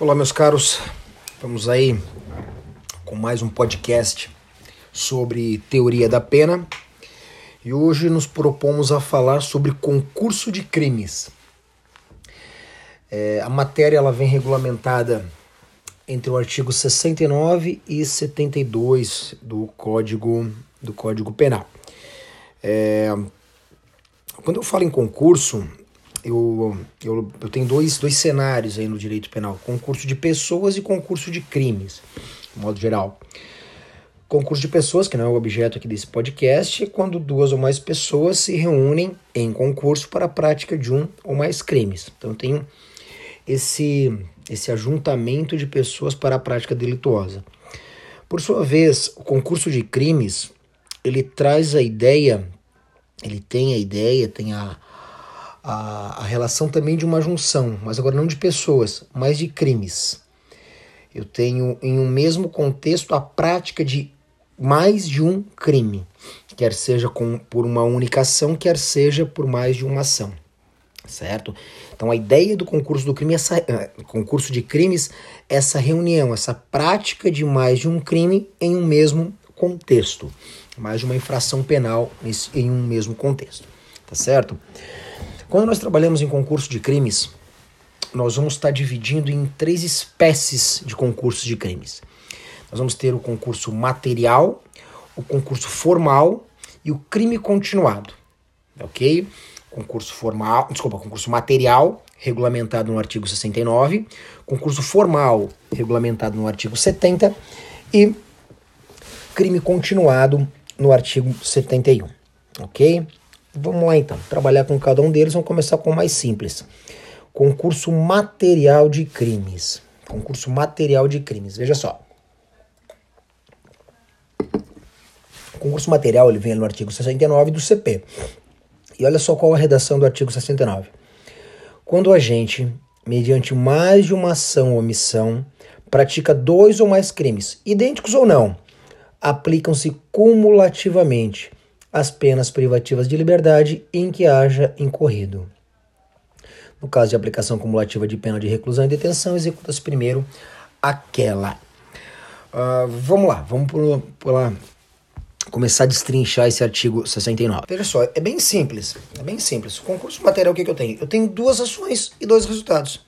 Olá, meus caros. Vamos aí com mais um podcast sobre teoria da pena. E hoje nos propomos a falar sobre concurso de crimes. É, a matéria ela vem regulamentada entre o artigo 69 e 72 do Código do Código Penal. É, quando eu falo em concurso, eu, eu, eu tenho dois, dois cenários aí no direito penal: concurso de pessoas e concurso de crimes, de modo geral. Concurso de pessoas, que não é o objeto aqui desse podcast, é quando duas ou mais pessoas se reúnem em concurso para a prática de um ou mais crimes. Então, eu tenho esse, esse ajuntamento de pessoas para a prática delituosa. Por sua vez, o concurso de crimes ele traz a ideia, ele tem a ideia, tem a, a, a relação também de uma junção, mas agora não de pessoas, mas de crimes. Eu tenho em um mesmo contexto a prática de mais de um crime, quer seja com, por uma única ação, quer seja por mais de uma ação, certo? Então a ideia do concurso do crime, essa uh, concurso de crimes, essa reunião, essa prática de mais de um crime em um mesmo contexto, mais de uma infração penal nesse, em um mesmo contexto, tá certo? Quando nós trabalhamos em concurso de crimes, nós vamos estar dividindo em três espécies de concursos de crimes. Nós vamos ter o concurso material, o concurso formal e o crime continuado. Ok? Concurso formal, desculpa, concurso material, regulamentado no artigo 69, concurso formal, regulamentado no artigo 70 e crime continuado no artigo 71. Ok? Vamos lá então, trabalhar com cada um deles. Vamos começar com o mais simples. Concurso material de crimes. Concurso material de crimes. Veja só. O concurso material ele vem no artigo 69 do CP. E olha só qual a redação do artigo 69. Quando o agente, mediante mais de uma ação ou omissão, pratica dois ou mais crimes, idênticos ou não, aplicam-se cumulativamente as penas privativas de liberdade em que haja incorrido. No caso de aplicação cumulativa de pena de reclusão e detenção, executa-se primeiro aquela. Uh, vamos lá, vamos por, por lá começar a destrinchar esse artigo 69. Veja só, é bem simples, é bem simples. Concurso material, o que, que eu tenho? Eu tenho duas ações e dois resultados.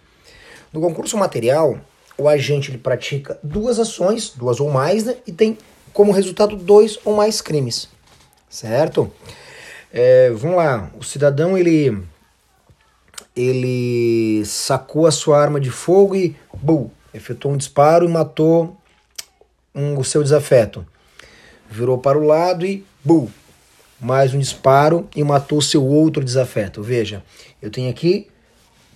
No concurso material, o agente ele pratica duas ações, duas ou mais, né, e tem como resultado dois ou mais crimes certo? É, vamos lá, o cidadão ele ele sacou a sua arma de fogo e bum, efetuou um disparo e matou um, o seu desafeto. Virou para o lado e bum, mais um disparo e matou o seu outro desafeto. Veja, eu tenho aqui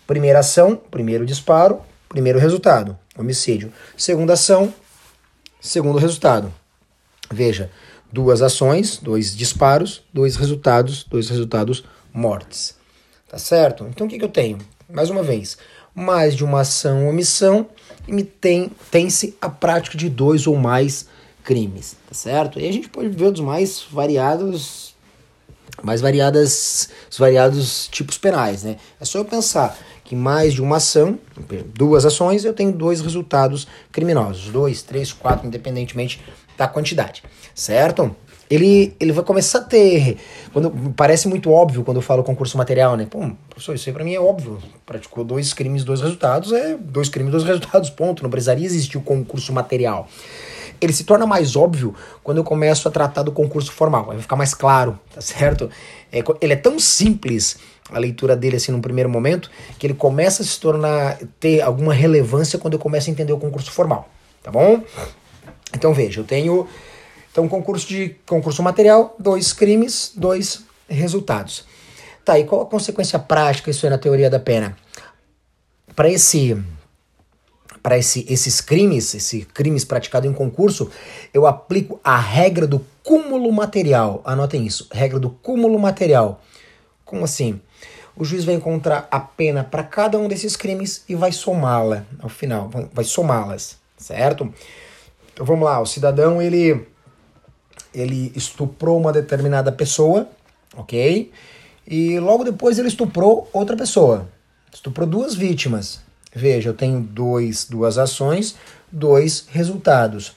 primeira ação, primeiro disparo, primeiro resultado, homicídio. Segunda ação, segundo resultado. Veja, duas ações, dois disparos, dois resultados, dois resultados mortes. Tá certo? Então o que, que eu tenho? Mais uma vez, mais de uma ação ou omissão e tem tem-se a prática de dois ou mais crimes, tá certo? E a gente pode ver os mais variados mais variadas os variados tipos penais, né? É só eu pensar que mais de uma ação, duas ações, eu tenho dois resultados criminosos, dois, três, quatro, independentemente da quantidade, certo? Ele, ele vai começar a ter. Quando, parece muito óbvio quando eu falo concurso material, né? Pô, professor, isso aí pra mim é óbvio. Praticou dois crimes, dois resultados, é dois crimes, dois resultados, ponto. Não precisaria existir o concurso material. Ele se torna mais óbvio quando eu começo a tratar do concurso formal. Vai ficar mais claro, tá certo? É, ele é tão simples a leitura dele assim num primeiro momento que ele começa a se tornar ter alguma relevância quando eu começo a entender o concurso formal, tá bom? Então veja, eu tenho então concurso de concurso material, dois crimes, dois resultados. Tá, e qual a consequência prática isso é na teoria da pena? Para esse para esse, esses crimes, esses crimes praticados em concurso, eu aplico a regra do cúmulo material. Anotem isso, regra do cúmulo material. Como assim? O juiz vai encontrar a pena para cada um desses crimes e vai somá-la ao final, vai somá-las, certo? Então vamos lá, o cidadão ele ele estuprou uma determinada pessoa, ok? E logo depois ele estuprou outra pessoa. Estuprou duas vítimas. Veja, eu tenho dois, duas ações, dois resultados.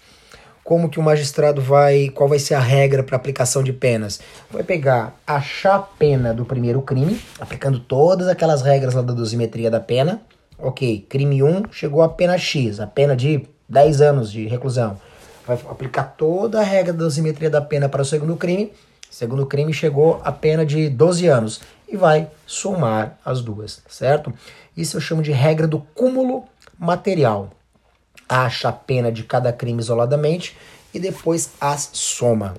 Como que o magistrado vai, qual vai ser a regra para aplicação de penas? Vai pegar, achar a pena do primeiro crime, aplicando todas aquelas regras lá da dosimetria da pena. Ok, crime 1 chegou a pena X, a pena de 10 anos de reclusão. Vai aplicar toda a regra da dosimetria da pena para o segundo crime. Segundo crime chegou a pena de 12 anos e vai somar as duas, certo? Isso eu chamo de regra do cúmulo material acha a pena de cada crime isoladamente e depois as soma,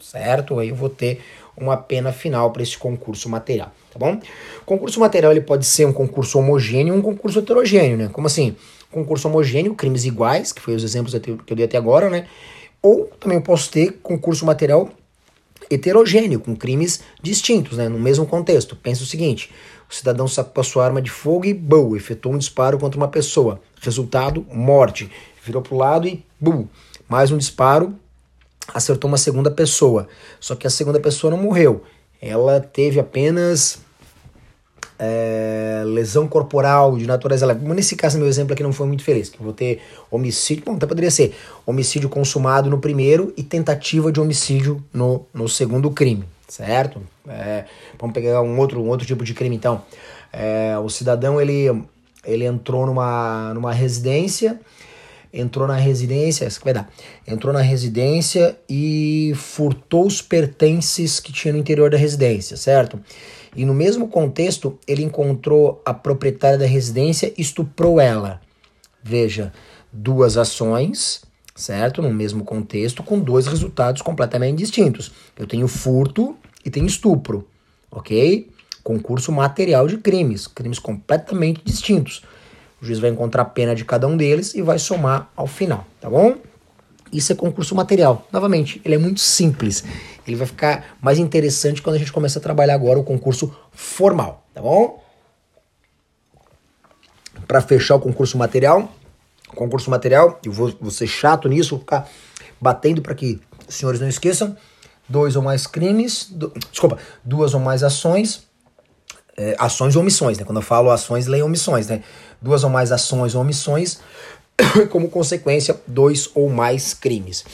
certo? Aí eu vou ter uma pena final para esse concurso material, tá bom? concurso material ele pode ser um concurso homogêneo e um concurso heterogêneo, né? Como assim? Concurso homogêneo, crimes iguais, que foi os exemplos que eu dei até agora, né? Ou também eu posso ter concurso material heterogêneo, com crimes distintos, né? No mesmo contexto. Pensa o seguinte: o cidadão sacou a sua arma de fogo e, bum, efetuou um disparo contra uma pessoa. Resultado, morte. Virou pro lado e, bum, mais um disparo, acertou uma segunda pessoa. Só que a segunda pessoa não morreu. Ela teve apenas é, lesão corporal de natureza leve. Nesse caso, meu exemplo aqui não foi muito feliz, que vou ter homicídio, bom, até poderia ser homicídio consumado no primeiro e tentativa de homicídio no, no segundo crime, certo? É, vamos pegar um outro, um outro tipo de crime, então. É, o cidadão, ele ele entrou numa, numa residência, entrou na residência, essa que vai dar, entrou na residência e furtou os pertences que tinha no interior da residência, certo? E no mesmo contexto, ele encontrou a proprietária da residência e estuprou ela. Veja, duas ações, certo? No mesmo contexto, com dois resultados completamente distintos. Eu tenho furto e tenho estupro, ok? concurso material de crimes, crimes completamente distintos. O juiz vai encontrar a pena de cada um deles e vai somar ao final, tá bom? Isso é concurso material. Novamente, ele é muito simples. Ele vai ficar mais interessante quando a gente começa a trabalhar agora o concurso formal, tá bom? Para fechar o concurso material, concurso material, eu vou, vou ser chato nisso, vou ficar batendo para que os senhores não esqueçam. Dois ou mais crimes, do, desculpa, duas ou mais ações, é, ações ou omissões, né? Quando eu falo ações, leia omissões, né? Duas ou mais ações ou omissões, como consequência, dois ou mais crimes.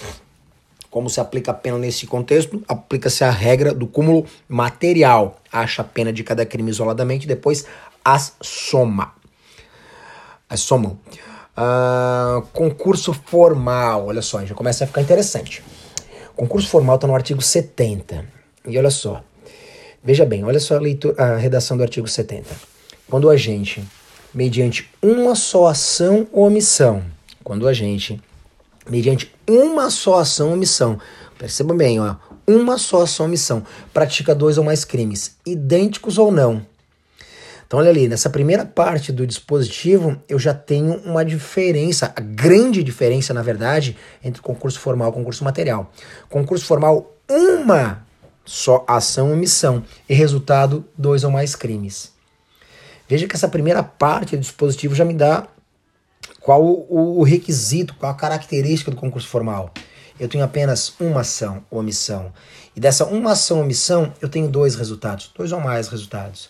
Como se aplica a pena nesse contexto? Aplica-se a regra do cúmulo material. Acha a pena de cada crime isoladamente, depois as soma. As somam. Uh, concurso formal, olha só, já começa a ficar interessante. Concurso formal está no artigo 70. E olha só, Veja bem, olha só a, leitura, a redação do artigo 70. Quando o agente, mediante uma só ação ou omissão, quando o agente, mediante uma só ação ou omissão, perceba bem, ó, uma só ação ou omissão, pratica dois ou mais crimes, idênticos ou não. Então, olha ali, nessa primeira parte do dispositivo, eu já tenho uma diferença, a grande diferença, na verdade, entre concurso formal e concurso material. Concurso formal, uma só ação e omissão, e resultado, dois ou mais crimes. Veja que essa primeira parte do dispositivo já me dá qual o, o requisito, qual a característica do concurso formal. Eu tenho apenas uma ação ou omissão. E dessa uma ação ou omissão, eu tenho dois resultados, dois ou mais resultados.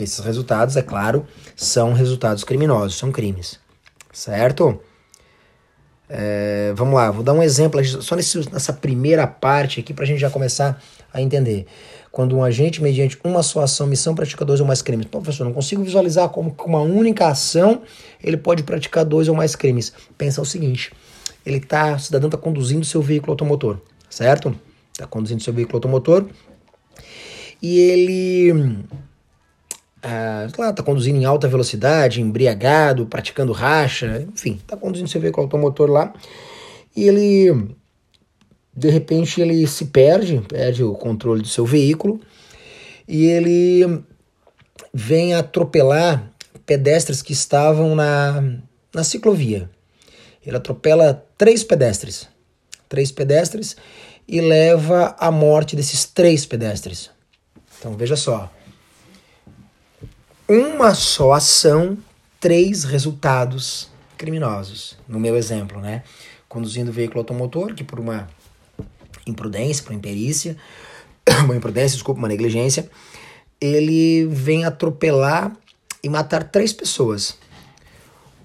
Esses resultados, é claro, são resultados criminosos, são crimes. Certo? É, vamos lá, vou dar um exemplo só nesse, nessa primeira parte aqui para a gente já começar a entender. Quando um agente, mediante uma só ação, missão, pratica dois ou mais crimes. Professor, não consigo visualizar como com uma única ação ele pode praticar dois ou mais crimes. Pensa o seguinte: ele tá, o cidadão está conduzindo seu veículo automotor, certo? Está conduzindo seu veículo automotor e ele ah, lá, tá conduzindo em alta velocidade, embriagado, praticando racha, enfim, tá conduzindo seu veículo automotor lá e ele de repente ele se perde, perde o controle do seu veículo e ele vem atropelar pedestres que estavam na, na ciclovia. Ele atropela três pedestres, três pedestres e leva à morte desses três pedestres. Então veja só, uma só ação, três resultados criminosos. No meu exemplo, né? Conduzindo veículo automotor, que por uma imprudência, por imperícia, uma imprudência, desculpa, uma negligência, ele vem atropelar e matar três pessoas.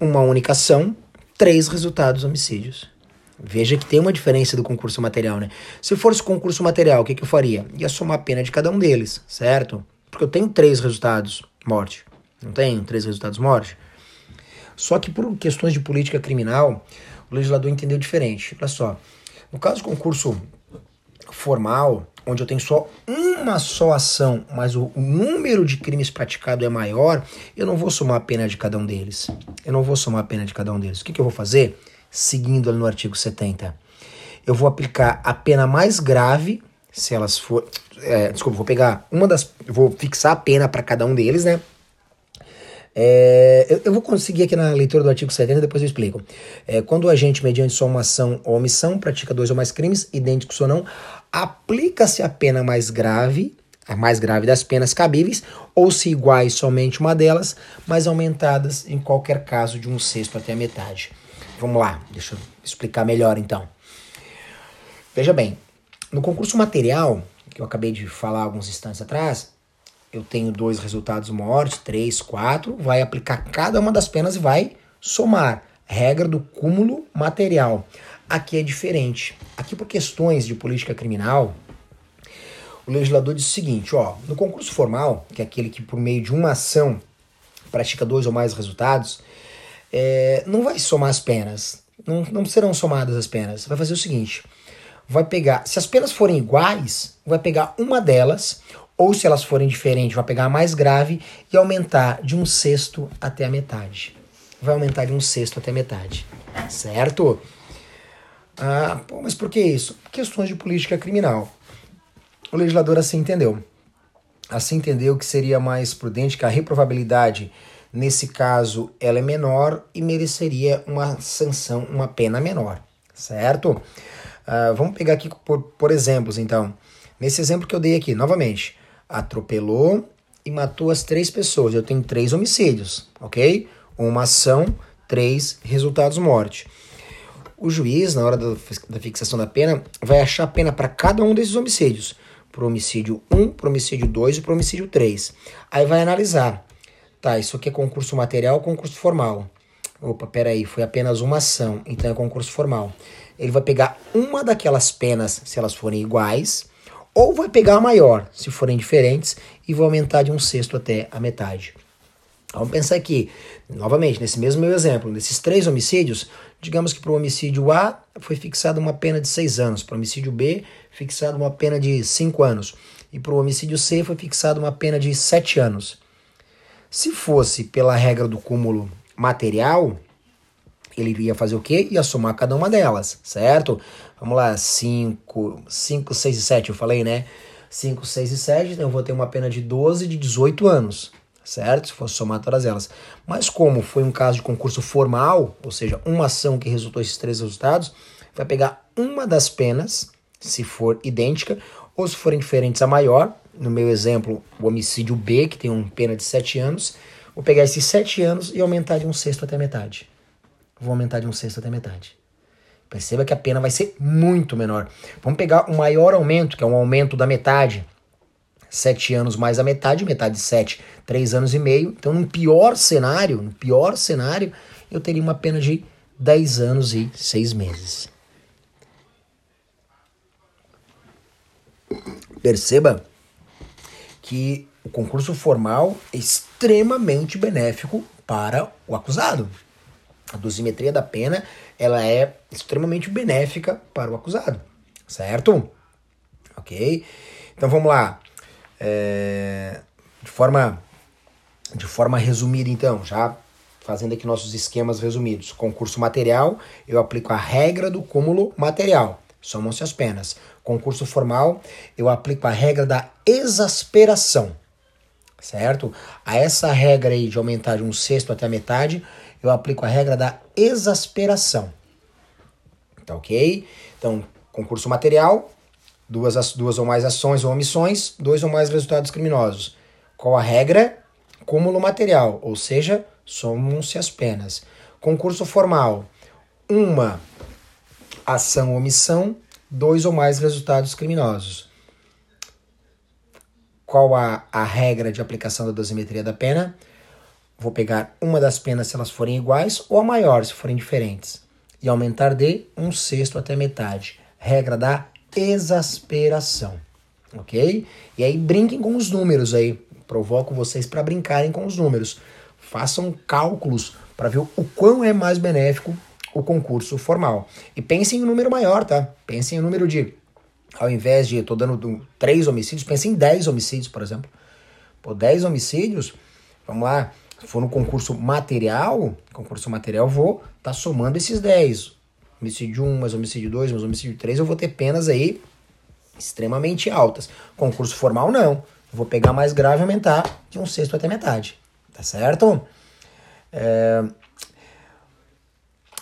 uma única ação, três resultados homicídios. Veja que tem uma diferença do concurso material, né? Se fosse concurso material, o que, que eu faria? Ia somar a pena de cada um deles, certo? Porque eu tenho três resultados morte. Não tenho três resultados morte? Só que por questões de política criminal, o legislador entendeu diferente. Olha só, no caso do concurso formal, onde eu tenho só uma só ação, mas o, número de crimes praticados é maior, eu não vou somar a pena de cada um deles. Eu não vou somar a pena de cada um deles. O que, que eu vou fazer? Seguindo ali no artigo 70. Eu vou aplicar a pena mais grave, se elas for. É, desculpa, vou pegar uma das. Vou fixar a pena para cada um deles, né? É, eu, eu, vou conseguir aqui na leitura do artigo 70, depois eu explico. É, quando o agente, mediante só uma ação ou omissão, pratica dois ou mais crimes, idênticos ou não, aplica-se a pena mais grave, a mais grave das penas cabíveis, ou se iguais somente uma delas, mas aumentadas em qualquer caso de um sexto até a metade. Vamos lá, deixa eu explicar melhor então. Veja bem, no concurso material, que eu acabei de falar alguns instantes atrás, eu tenho dois resultados morte, três, quatro, vai aplicar cada uma das penas e vai somar. Regra do cúmulo material. Aqui é diferente. Aqui, por questões de política criminal, o legislador diz o seguinte: ó, no concurso formal, que é aquele que por meio de uma ação pratica dois ou mais resultados, é, não vai somar as penas. Não, não serão somadas as penas. Vai fazer o seguinte: vai pegar, se as penas forem iguais, vai pegar uma delas, ou se elas forem diferentes, vai pegar a mais grave e aumentar de um sexto até a metade. Vai aumentar de um sexto até a metade. Certo? Ah, pô, mas por que isso? Questões de política criminal. O legislador assim entendeu. Assim entendeu que seria mais prudente que a reprovabilidade, nesse caso, ela é menor e mereceria uma sanção, uma pena menor, certo? Ah, vamos pegar aqui por, por exemplos, então. Nesse exemplo que eu dei aqui, novamente, atropelou e matou as três pessoas. Eu tenho três homicídios, ok? Uma ação, três resultados morte o juiz, na hora da, fixação da pena, vai achar a pena para cada um desses homicídios. Para homicídio 1, para homicídio 2 e para homicídio 3. Aí vai analisar. Tá, isso aqui é concurso material ou concurso formal? Opa, peraí, foi apenas uma ação, então é concurso formal. Ele vai pegar uma daquelas penas, se elas forem iguais, ou vai pegar a maior, se forem diferentes, e vai aumentar de um sexto até a metade. Vamos pensar aqui, novamente, nesse mesmo meu exemplo, nesses três homicídios, digamos que para o homicídio A foi fixada uma pena de seis anos, para o homicídio B, fixada uma pena de cinco anos, e para o homicídio C foi fixada uma pena de sete anos. Se fosse pela regra do cúmulo material, ele iria fazer o quê? Ia somar cada uma delas, certo? Vamos lá, 5, 5, 6 e 7, eu falei, né? 5, 6 e 7, então eu vou ter uma pena de 12 de 18 anos certo? Se fosse somar todas elas. Mas como foi um caso de concurso formal, ou seja, uma ação que resultou esses três resultados, vai pegar uma das penas, se for idêntica, ou se forem diferentes a maior, no meu exemplo, o homicídio B, que tem uma pena de 7 anos, vou pegar esses 7 anos e aumentar de um sexto até metade. Vou aumentar de um sexto até metade. Perceba que a pena vai ser muito menor. Vamos pegar o maior aumento, que é um aumento da metade, sete anos mais a metade, metade de sete, três anos e meio. Então, no pior cenário, no pior cenário, eu teria uma pena de dez anos e seis meses. Perceba que o concurso formal é extremamente benéfico para o acusado. A dosimetria da pena ela é extremamente benéfica para o acusado, certo? Ok? Então vamos lá. É, de, forma, de forma resumida, então, já fazendo aqui nossos esquemas resumidos. Concurso material, eu aplico a regra do cúmulo material, somam-se as penas. Concurso formal, eu aplico a regra da exasperação, certo? A essa regra aí de aumentar de um sexto até a metade, eu aplico a regra da exasperação. Tá ok? Então, concurso material, duas, duas ou mais ações ou omissões, dois ou mais resultados criminosos. Qual a regra? Cúmulo material, ou seja, somam-se as penas. Concurso formal: uma ação ou omissão, dois ou mais resultados criminosos. Qual a, a regra de aplicação da dosimetria da pena? vou pegar uma das penas se elas forem iguais ou a maior se forem diferentes. E aumentar de um sexto até metade. Regra da exasperação. Ok? E aí brinquem com os números aí. Provoco vocês para brincarem com os números. Façam cálculos para ver o quão é mais benéfico o concurso formal. E pensem em um número maior, tá? Pensem em um número de. Ao invés de, estou dando três homicídios, pensem em 10 homicídios, por exemplo. Pô, 10 homicídios, vamos lá, se for no concurso material, concurso material, vou estar tá somando esses 10. Homicídio 1, mais homicídio 2, mais homicídio 3, eu vou ter penas aí extremamente altas. Concurso formal, não. Eu vou pegar mais grave e aumentar de um sexto até metade. Tá certo? É,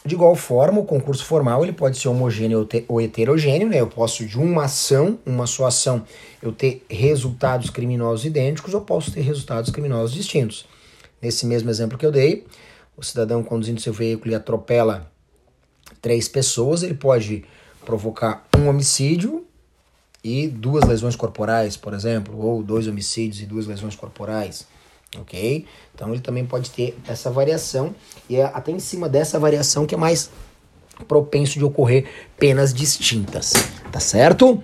de igual forma, o concurso formal ele pode ser homogêneo ou heterogêneo, né? Eu posso de uma ação, uma só ação, eu ter resultados criminosos idênticos, ou posso ter resultados criminosos distintos. Nesse mesmo exemplo que eu dei, o cidadão conduzindo seu veículo e atropela três pessoas, ele pode provocar um homicídio e duas lesões corporais, por exemplo, ou dois homicídios e duas lesões corporais ok? Então ele também pode ter essa variação e é até em cima dessa variação que é mais propenso de ocorrer penas distintas, tá certo?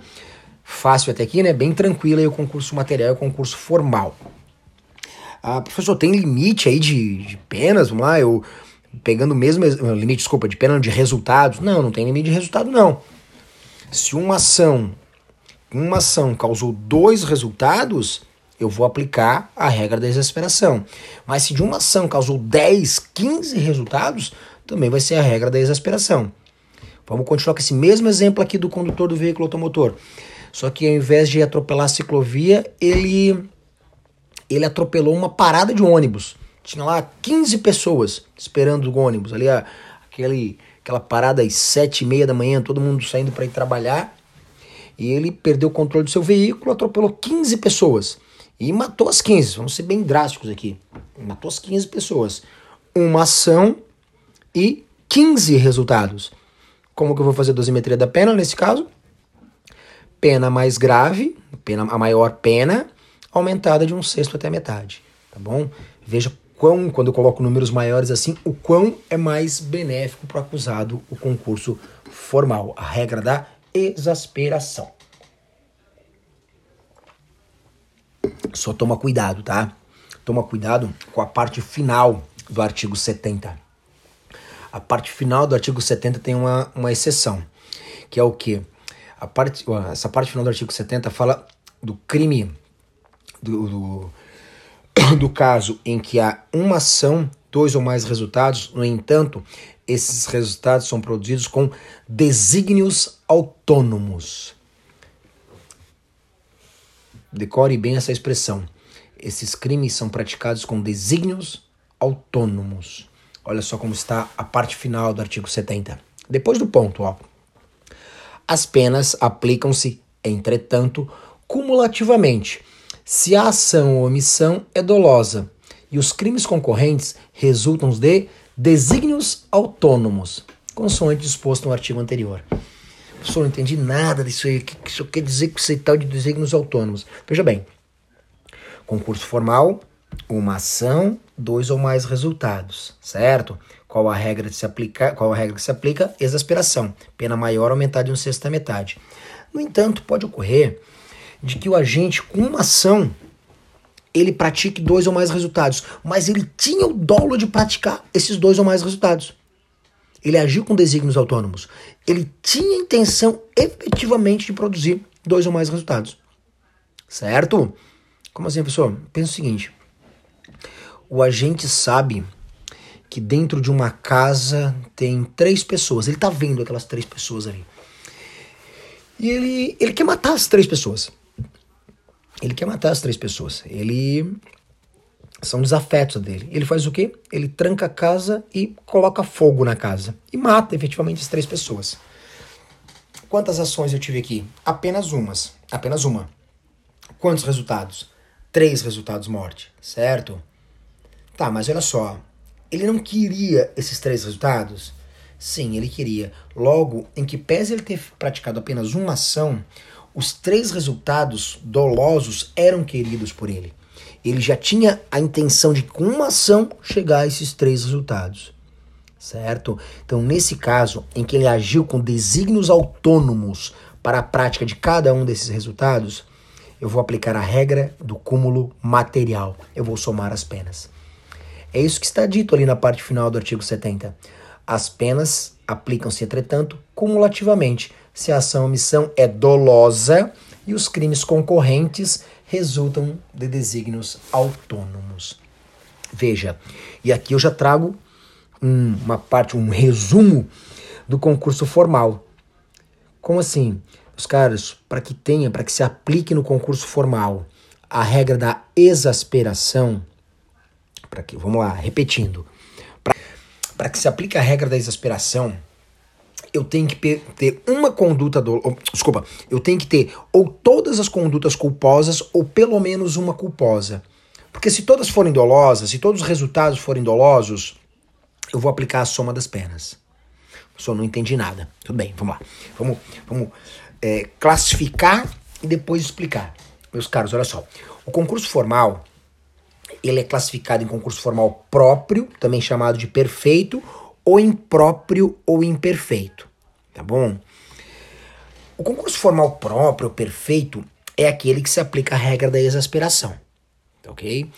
Fácil até aqui, né? Bem tranquilo aí o concurso material e o concurso formal. Ah, professor, tem limite aí de, de penas? Vamos lá, eu pegando o mesmo limite, desculpa, de pena de resultados? Não, não tem limite de resultado, não. Se uma ação, uma ação causou dois resultados, eu vou aplicar a regra da exasperação. Mas se de uma ação causou 10, 15 resultados, também vai ser a regra da exasperação. Vamos continuar com esse mesmo exemplo aqui do condutor do veículo automotor. Só que ao invés de atropelar a ciclovia, ele, ele atropelou uma parada de ônibus. Tinha lá 15 pessoas esperando o ônibus. Ali, aquele, aquela parada às 7 e meia da manhã, todo mundo saindo para ir trabalhar. E ele perdeu o controle do seu veículo, atropelou 15 pessoas. E matou as 15, vamos ser bem drásticos aqui. Matou as 15 pessoas. Uma ação e 15 resultados. Como que eu vou fazer a dosimetria da pena nesse caso? Pena mais grave, pena, a maior pena, aumentada de um sexto até a metade. Tá bom? Veja quão, quando eu coloco números maiores assim, o quão é mais benéfico para o acusado o concurso formal. A regra da exasperação. Só toma cuidado, tá? Toma cuidado com a parte final do artigo 70. A parte final do artigo 70 tem uma, uma exceção, que é o que? A parte, essa parte final do artigo 70 fala do crime, do, do, do caso em que há uma ação, dois ou mais resultados, no entanto, esses resultados são produzidos com desígnios autônomos. Decore bem essa expressão. Esses crimes são praticados com desígnios autônomos. Olha só como está a parte final do artigo 70. Depois do ponto, ó. As penas aplicam-se, entretanto, cumulativamente, se a ação ou omissão é dolosa e os crimes concorrentes resultam de desígnios autônomos, consoante disposto no artigo anterior. Professor, não entendi nada disso aí. O que isso quer dizer com esse tal de desígnios autônomos? Veja bem, concurso formal, uma ação, dois ou mais resultados, certo? Qual a regra que se aplica? Qual a regra que se aplica? Exasperação, pena maior aumentar de um sexto à metade. No entanto, pode ocorrer de que o agente com uma ação ele pratique dois ou mais resultados, mas ele tinha o dolo de praticar esses dois ou mais resultados. Ele agiu com desígnios autônomos. Ele tinha intenção efetivamente de produzir dois ou mais resultados. Certo? Como assim, pessoal? Pensa o seguinte: o agente sabe que dentro de uma casa tem três pessoas. Ele tá vendo aquelas três pessoas ali. E ele, ele quer matar as três pessoas. Ele quer matar as três pessoas. Ele são desafetos dele. Ele faz o quê? Ele tranca a casa e coloca fogo na casa. E mata efetivamente as três pessoas. Quantas ações eu tive aqui? Apenas umas. Apenas uma. Quantos resultados? Três resultados morte, certo? Tá, mas olha só. Ele não queria esses três resultados? Sim, ele queria. Logo, em que pese ele ter praticado apenas uma ação, os três resultados dolosos eram queridos por ele. Ele já tinha a intenção de, com uma ação, chegar a esses três resultados. Certo? Então, nesse caso, em que ele agiu com desígnios autônomos para a prática de cada um desses resultados, eu vou aplicar a regra do cúmulo material. Eu vou somar as penas. É isso que está dito ali na parte final do artigo 70. As penas aplicam-se, entretanto, cumulativamente, se a ação ou omissão é dolosa e os crimes concorrentes resultam de desígnios autônomos. Veja, e aqui eu já trago um, uma parte, um resumo do concurso formal. Como assim? Os caras, para que tenha, para que se aplique no concurso formal a regra da exasperação, para que, vamos lá, repetindo, para que se aplique a regra da exasperação, eu tenho que ter uma conduta do, desculpa, eu tenho que ter ou todas as condutas culposas ou pelo menos uma culposa. Porque se todas forem dolosas, se todos os resultados forem dolosos, eu vou aplicar a soma das penas. Só não entendi nada. Tudo bem, vamos lá. Vamos, vamos é, classificar e depois explicar. Meus caros, olha só. O concurso formal, ele é classificado em concurso formal próprio, também chamado de perfeito, ou impróprio ou imperfeito, tá bom? O concurso formal próprio, perfeito, é aquele que se aplica a regra da exasperação, tá ok?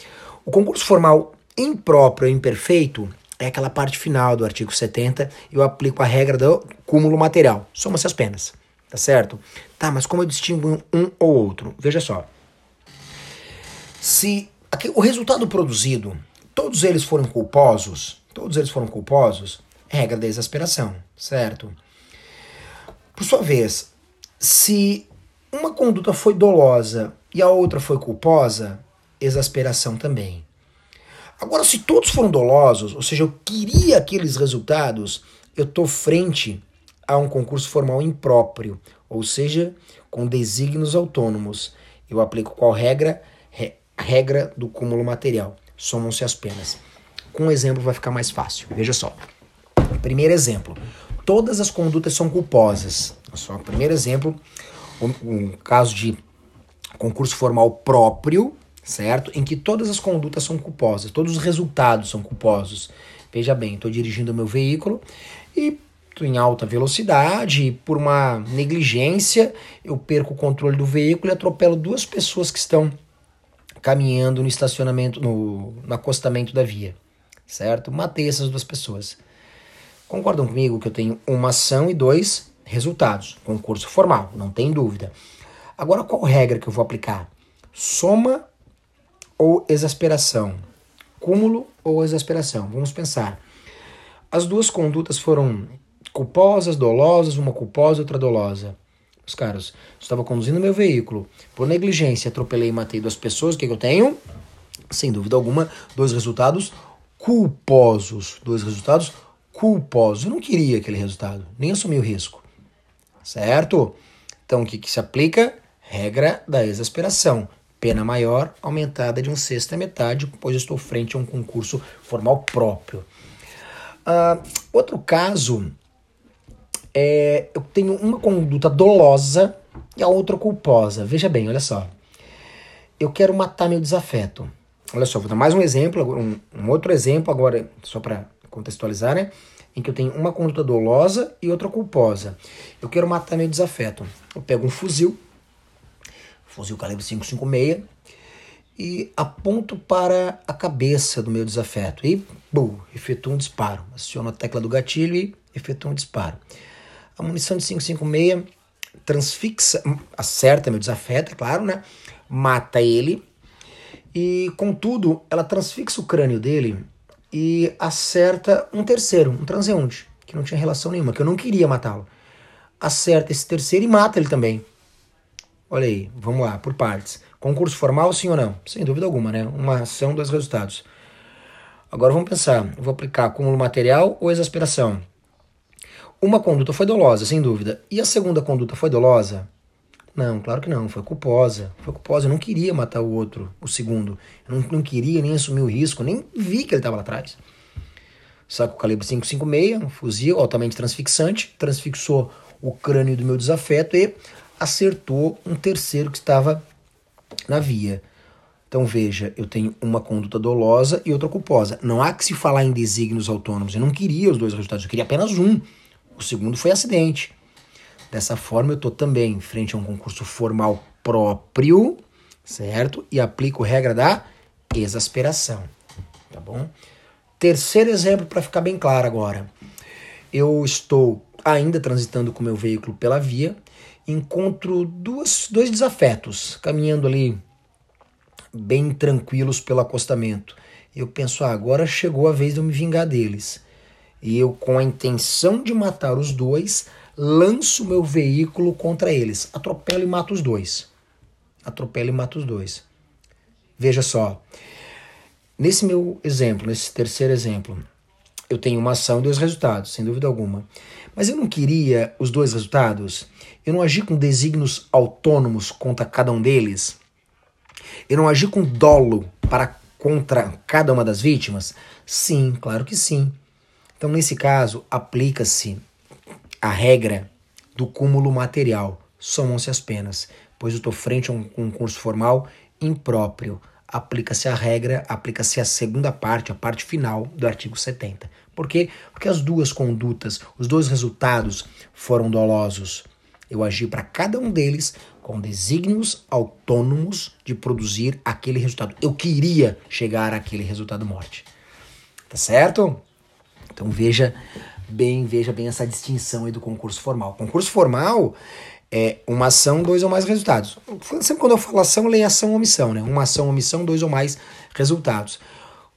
O concurso formal impróprio ou imperfeito é aquela parte final do artigo 70, eu aplico a regra do cúmulo material, soma-se as penas, tá certo? Tá, mas como eu distingo um ou outro? Veja só. Se aqui, o resultado produzido, todos eles foram culposos, todos eles foram culposos, regra da exasperação, certo? Por sua vez, se uma conduta foi dolosa e a outra foi culposa, exasperação também. Agora, se todos foram dolosos, ou seja, eu queria aqueles resultados, eu estou frente a um concurso formal impróprio, ou seja, com desígnios autônomos. Eu aplico qual regra? Re regra do cúmulo material. Somam-se as penas. Com um exemplo vai ficar mais fácil. Veja só. Primeiro exemplo. Todas as condutas são culposas. Só primeiro exemplo, um, um caso de concurso formal próprio, certo? Em que todas as condutas são culposas, todos os resultados são culposos. Veja bem, estou dirigindo meu veículo e em alta velocidade e por uma negligência eu perco o controle do veículo e atropelo duas pessoas que estão caminhando no estacionamento, no, no acostamento da via certo? Matei essas duas pessoas. Concordam comigo que eu tenho uma ação e dois resultados? Concurso formal, não tem dúvida. Agora, qual regra que eu vou aplicar? Soma ou exasperação? Cúmulo ou exasperação? Vamos pensar. As duas condutas foram culposas, dolosas, uma culposa outra dolosa. Os caras, estava conduzindo meu veículo, por negligência, atropelei e matei duas pessoas, o que, que eu tenho? Sem dúvida alguma, dois resultados culposos. Dois resultados culposos. Eu não queria aquele resultado, nem assumi o risco. Certo? Então, o que, que se aplica? Regra da exasperação. Pena maior aumentada de um sexto a metade, pois estou frente a um concurso formal próprio. Uh, outro caso é eu tenho uma conduta dolosa e a outra culposa. Veja bem, olha só. Eu quero matar meu desafeto. Olha só, vou dar mais um exemplo, um, um outro exemplo agora, só para contextualizar, né? Em que eu tenho uma conduta dolosa e outra culposa. Eu quero matar meu desafeto. Eu pego um fuzil, fuzil calibre 556, e aponto para a cabeça do meu desafeto. E, bum, efetuo um disparo. Aciono a tecla do gatilho e efetuo um disparo. A munição de 556 transfixa, acerta meu desafeto, é claro, né? Mata ele e, contudo, ela transfixa o crânio dele e acerta um terceiro, um transeunte, que não tinha relação nenhuma, que eu não queria matá-lo. Acerta esse terceiro e mata ele também. Olha aí, vamos lá, por partes. Concurso formal, sim ou não? Sem dúvida alguma, né? Uma ação, dois resultados. Agora vamos pensar, eu vou aplicar acúmulo material ou exasperação? Uma conduta foi dolosa, sem dúvida. E a segunda conduta foi dolosa? Não, claro que não. Foi culposa. Foi culposa. Eu não queria matar o outro, o segundo. Eu não, não queria nem assumir o risco, nem vi que ele estava lá atrás. Saco calibre 556, um fuzil altamente transfixante, transfixou o crânio do meu desafeto e acertou um terceiro que estava na via. Então veja, eu tenho uma conduta dolosa e outra culposa. Não há que se falar em desígnios autônomos. Eu não queria os dois resultados, eu queria apenas um. O segundo foi acidente. Dessa forma, eu estou também frente a um concurso formal próprio, certo? E aplico regra da exasperação, tá bom? Terceiro exemplo para ficar bem claro agora. Eu estou ainda transitando com meu veículo pela via, encontro duas, dois desafetos caminhando ali bem tranquilos pelo acostamento. Eu penso, ah, agora chegou a vez de eu me vingar deles. E eu, com a intenção de matar os dois, lanço meu veículo contra eles. Atropelo e mato os dois. Atropelo e mato os dois. Veja só. Nesse meu exemplo, nesse terceiro exemplo, eu tenho uma ação e dois resultados, sem dúvida alguma. Mas eu não queria os dois resultados. Eu não agi com desígnios autônomos contra cada um deles. Eu não agi com dolo para contra cada uma das vítimas? Sim, claro que sim. Então, nesse caso, aplica-se a regra do cúmulo material. Somam-se as penas, pois eu estou frente a um concurso formal impróprio. Aplica-se a regra, aplica-se a segunda parte, a parte final do artigo 70. Por quê? Porque as duas condutas, os dois resultados foram dolosos. Eu agi para cada um deles com desígnios autônomos de produzir aquele resultado. Eu queria chegar àquele resultado morte. Tá certo? Então veja bem, veja bem essa distinção aí do concurso formal. Concurso formal é uma ação, dois ou mais resultados. Sempre quando eu falo ação, leia ação ou omissão, né? Uma ação, omissão, dois ou mais resultados.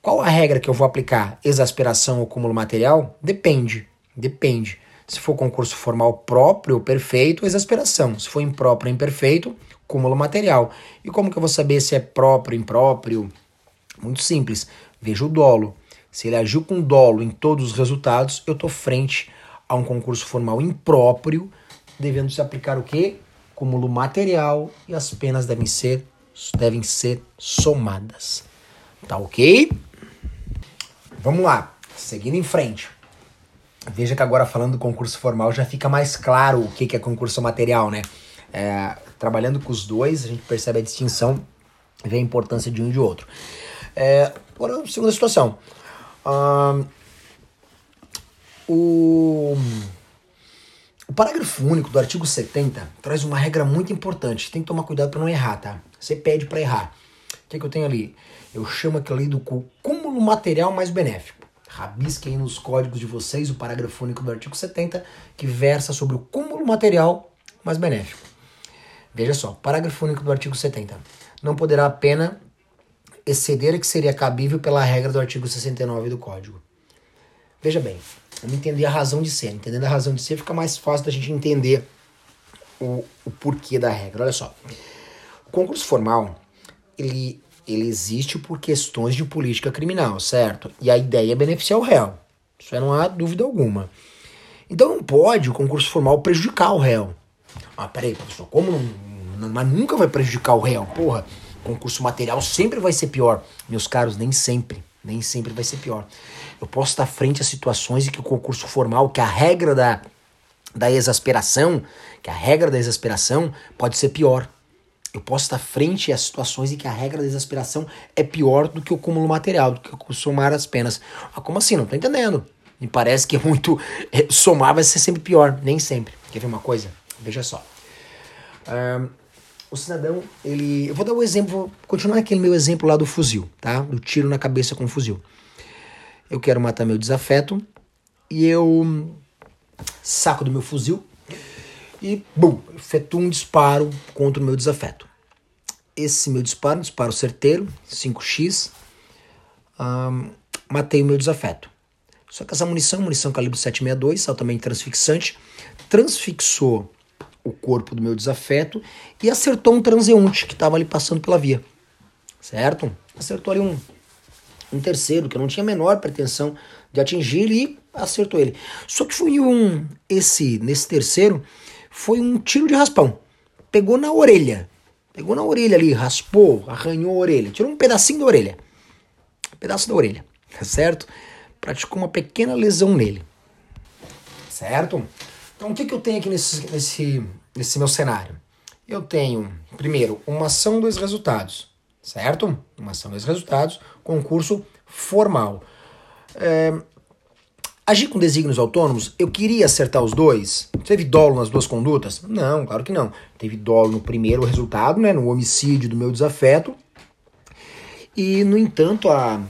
Qual a regra que eu vou aplicar? Exasperação ou cúmulo material? Depende. Depende. Se for concurso formal próprio, perfeito, exasperação. Se for impróprio, imperfeito, cúmulo material. E como que eu vou saber se é próprio, impróprio? Muito simples. Veja o dolo. Se ele agiu com dolo em todos os resultados, eu estou frente a um concurso formal impróprio, devendo se aplicar o quê? Cúmulo material e as penas devem ser, devem ser somadas. Tá ok? Vamos lá, seguindo em frente. Veja que agora falando do concurso formal já fica mais claro o que, é concurso material, né? É, trabalhando com os dois, a gente percebe a distinção vê a importância de um e de outro. É, agora, segunda situação. O, o parágrafo único do artigo 70 traz uma regra muito importante. Tem que tomar cuidado para não errar, tá? Você pede para errar. O que, que eu tenho ali? Eu chamo aquilo ali do cúmulo material mais benéfico. Rabisquem nos códigos de vocês o parágrafo único do artigo 70, que versa sobre o cúmulo material mais benéfico. Veja só, parágrafo único do artigo 70. Não poderá a pena exceder a que seria cabível pela regra do artigo 69 do Código. Veja bem, vamos entender a razão de ser. Entendendo a razão de ser, fica mais fácil da gente entender o, o porquê da regra. Olha só. O concurso formal, ele ele existe por questões de política criminal, certo? E a ideia é beneficiar o réu. Isso não há dúvida alguma. Então não pode o concurso formal prejudicar o réu. Ah, peraí, professor, como não, não, mas nunca vai prejudicar o réu? Porra, concurso material sempre vai ser pior. Meus caros, nem sempre. Nem sempre vai ser pior. Eu posso estar frente a situações em que o concurso formal, que a regra da, da exasperação, que a regra da exasperação pode ser pior eu posso estar frente a situações em que a regra da exasperação é pior do que o cúmulo material, do que o somar as penas. Ah, como assim? Não tô entendendo. Me parece que é muito. Somar vai ser sempre pior. Nem sempre. Quer ver uma coisa? Veja só. Um, o cidadão, ele. Eu vou dar um exemplo, continuar aquele meu exemplo lá do fuzil, tá? Do tiro na cabeça com fuzil. Eu quero matar meu desafeto e eu saco do meu fuzil e, bum, efetuo um disparo contra o meu desafeto. Esse meu disparo, um disparo certeiro, 5x, um, matei o meu desafeto. Só que essa munição, munição calibre 762, altamente transfixante, transfixou o corpo do meu desafeto e acertou um transeunte que estava ali passando pela via. Certo? Acertou ali um, um terceiro que eu não tinha a menor pretensão de atingir e acertou ele. Só que foi um esse nesse terceiro foi um tiro de raspão. Pegou na orelha. Pegou na orelha ali, raspou, arranhou a orelha. Tirou um pedacinho da orelha. Um pedaço da orelha, certo? Praticou uma pequena lesão nele. Certo? Então o que, que eu tenho aqui nesse, nesse, nesse meu cenário? Eu tenho, primeiro, uma ação, dois resultados. certo? Uma ação desses resultados, concurso formal. É, agir com desígnios autônomos, eu queria acertar os dois. Teve dolo nas duas condutas? Não, claro que não. Teve dolo no primeiro resultado, né, no homicídio do meu desafeto. E, no entanto, a,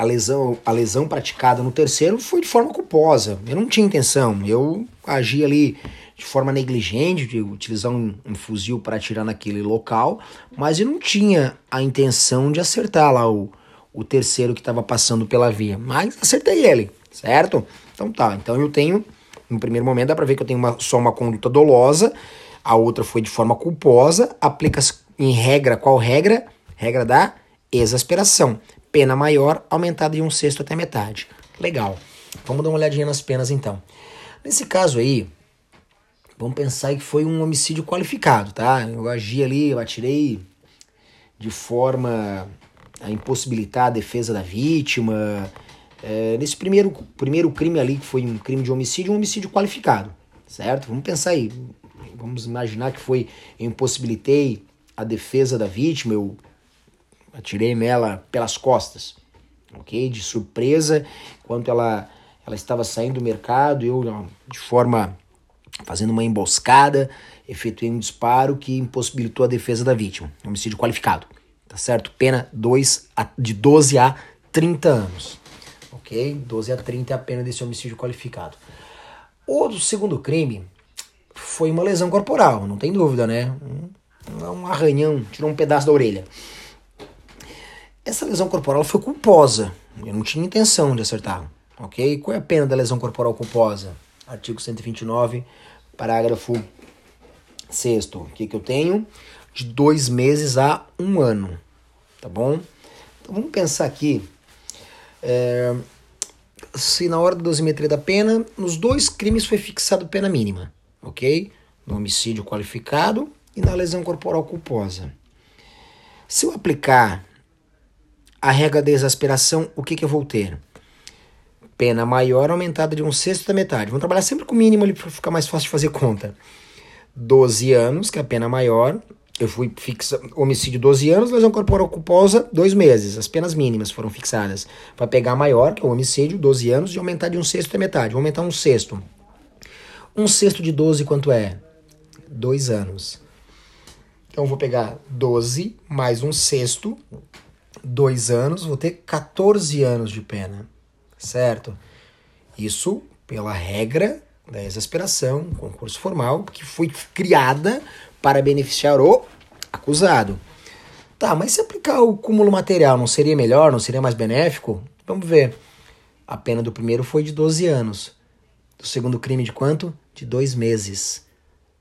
a, lesão, a lesão praticada no terceiro foi de forma culposa. Eu não tinha intenção. Eu agi ali de forma negligente, de utilizar um, um fuzil para atirar naquele local, mas eu não tinha a intenção de acertar lá o, o terceiro que estava passando pela via. Mas acertei ele, certo? Então tá, então eu tenho, no primeiro momento dá para ver que eu tenho uma, só uma conduta dolosa, a outra foi de forma culposa, aplica em regra, qual regra? Regra da exasperação. Pena maior, aumentada de um sexto até metade. Legal. Vamos dar uma olhadinha nas penas então. Nesse caso aí, Vamos pensar que foi um homicídio qualificado, tá? Eu agi ali, eu atirei de forma a impossibilitar a defesa da vítima. É, nesse primeiro, primeiro crime ali, que foi um crime de homicídio, um homicídio qualificado, certo? Vamos pensar aí. Vamos imaginar que foi, eu impossibilitei a defesa da vítima, eu atirei nela pelas costas, ok? De surpresa, enquanto ela, ela estava saindo do mercado, eu, de forma fazendo uma emboscada, efetuei um disparo que impossibilitou a defesa da vítima. Homicídio qualificado. Tá certo? Pena 2 a, de 12 a 30 anos. Ok? 12 a 30 é a pena desse homicídio qualificado. O segundo crime foi uma lesão corporal, não tem dúvida, né? Um, um arranhão, tirou um pedaço da orelha. Essa lesão corporal foi culposa. Eu não tinha intenção de acertar. Ok? Qual é a pena da lesão corporal culposa? Artigo 129 Parágrafo 6 o que, que eu tenho? De dois meses a um ano, tá bom? Então vamos pensar aqui, é, se na hora da dosimetria da pena, nos dois crimes foi fixado pena mínima, ok? No homicídio qualificado e na lesão corporal culposa. Se eu aplicar a regra da exasperação, o que, que eu vou ter? pena maior aumentada de um sexto da metade. Vamos trabalhar sempre com o mínimo ali para ficar mais fácil de fazer conta. 12 anos, que é a pena maior. Eu fui fixa homicídio 12 anos, lesão corporal culposa 2 meses. As penas mínimas foram fixadas. Para pegar maior, que é o homicídio, 12 anos, e aumentar de um sexto da metade. Vou aumentar um sexto. Um sexto de 12 quanto é? 2 anos. Então vou pegar 12 mais um sexto, 2 anos, vou ter 14 anos de pena certo? Isso pela regra da exasperação, concurso formal, que foi criada para beneficiar o acusado. Tá, mas se aplicar o cúmulo material não seria melhor, não seria mais benéfico? Vamos ver. A pena do primeiro foi de 12 anos. Do segundo crime de quanto? De dois meses.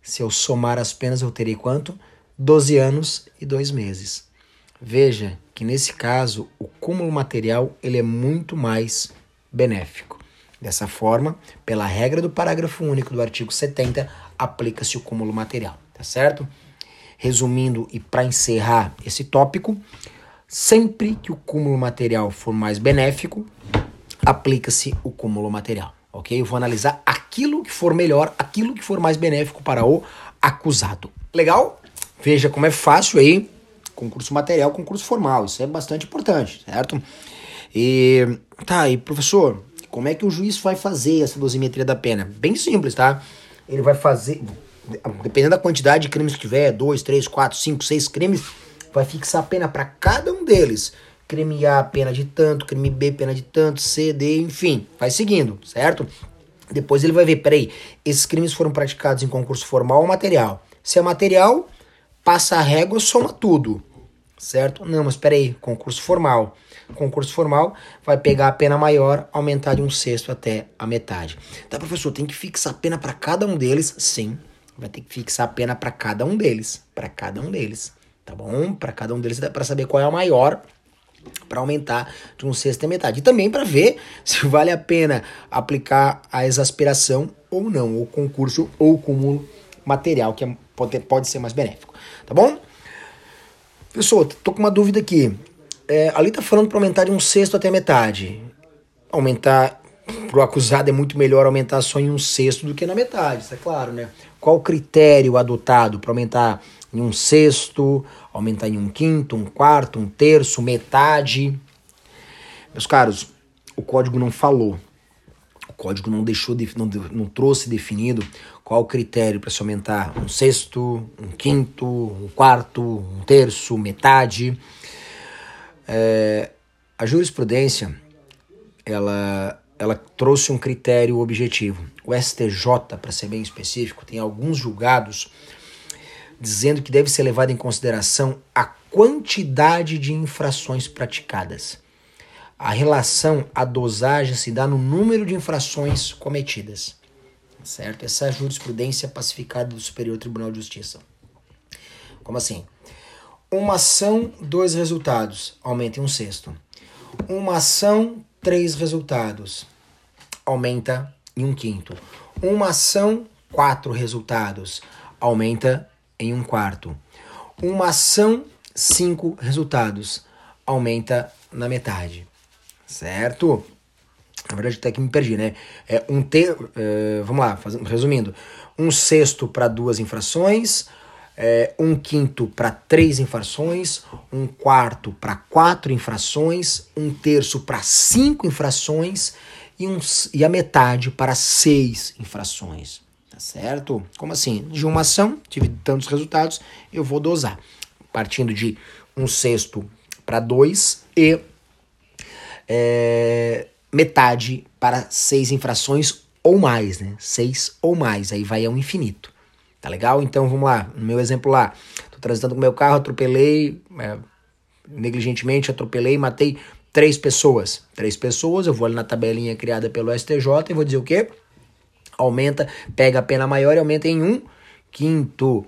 Se eu somar as penas, eu terei quanto? 12 anos e dois meses. Veja que nesse caso o cúmulo material ele é muito mais benéfico. Dessa forma, pela regra do parágrafo único do artigo 70, aplica-se o cúmulo material, tá certo? Resumindo e para encerrar esse tópico, sempre que o cúmulo material for mais benéfico, aplica-se o cúmulo material, ok? Eu vou analisar aquilo que for melhor, aquilo que for mais benéfico para o acusado. Legal? Veja como é fácil aí, concurso material, concurso formal, isso é bastante importante, certo? E tá, e professor, como é que o juiz vai fazer essa dosimetria da pena? Bem simples, tá? Ele vai fazer, dependendo da quantidade de crimes que tiver, dois, três, quatro, cinco, seis crimes, vai fixar a pena para cada um deles. Crime A, pena de tanto, crime B, pena de tanto, C, D, enfim, vai seguindo, certo? Depois ele vai ver, peraí, esses crimes foram praticados em concurso formal ou material? Se é material, passa a régua, soma tudo, certo? Não, mas peraí, concurso formal concurso formal, vai pegar a pena maior, aumentar de um sexto até a metade. Tá, professor, tem que fixar a pena para cada um deles? Sim, vai ter que fixar a pena para cada um deles, para cada um deles, tá bom? Para cada um deles para saber qual é a maior para aumentar de um sexto a metade. E também para ver se vale a pena aplicar a exasperação ou não, o concurso ou cúmulo material, que é, pode, pode ser mais benéfico. Tá bom? Pessoal, tô com uma dúvida aqui é, ali tá falando para aumentar de um sexto até metade. Aumentar para o acusado é muito melhor aumentar só em um sexto do que na metade, isso é claro, né? Qual o critério adotado para aumentar em um sexto, aumentar em um quinto, um quarto, um terço, metade? Meus caros, o código não falou. O código não deixou, não, não trouxe definido qual o critério para se aumentar um sexto, um quinto, um quarto, um terço, metade. É, a jurisprudência, ela ela trouxe um critério objetivo. O STJ, para ser bem específico, tem alguns julgados dizendo que deve ser levado em consideração a quantidade de infrações praticadas. A relação, a dosagem se dá no número de infrações cometidas. Certo? Essa é a jurisprudência pacificada do Superior Tribunal de Justiça. Como assim? Uma ação, dois resultados, aumenta em um sexto. Uma ação, três resultados, aumenta em um quinto. Uma ação, quatro resultados, aumenta em um quarto. Uma ação, cinco resultados, aumenta na metade. Certo? Na verdade, até que me perdi, né? É um ter, uh, vamos lá, faz, resumindo: um sexto para duas infrações, é, um quinto para três infrações, um quarto para quatro infrações, um terço para cinco infrações e, um, e a metade para seis infrações. Tá certo? Como assim? De uma ação, tive tantos resultados, eu vou dosar. Partindo de um sexto para dois e é, metade para seis infrações ou mais, né? Seis ou mais, aí vai ao infinito. Tá legal? Então vamos lá. No meu exemplo lá, tô transitando com meu carro, atropelei, é, negligentemente atropelei, matei três pessoas. Três pessoas, eu vou ali na tabelinha criada pelo STJ e vou dizer o quê? Aumenta, pega a pena maior e aumenta em um quinto.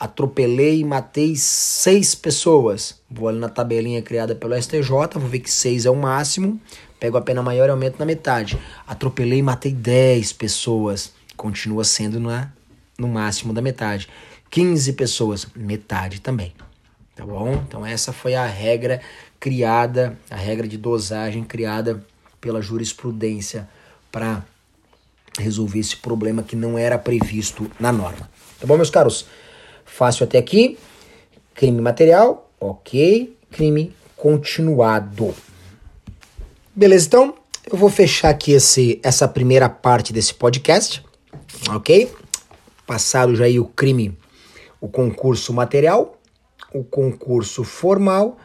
Atropelei e matei seis pessoas. Vou ali na tabelinha criada pelo STJ, vou ver que seis é o máximo. Pego a pena maior e aumento na metade. Atropelei e matei dez pessoas. Continua sendo na no máximo da metade. 15 pessoas, metade também. Tá bom? Então essa foi a regra criada, a regra de dosagem criada pela jurisprudência para resolver esse problema que não era previsto na norma. Tá bom, meus caros? Fácil até aqui. Crime material, ok. Crime continuado. Beleza, então eu vou fechar aqui esse, essa primeira parte desse podcast, ok? passado já aí o crime, o concurso material, o concurso formal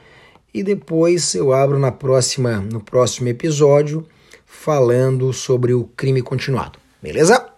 e depois eu abro na próxima no próximo episódio falando sobre o crime continuado. Beleza?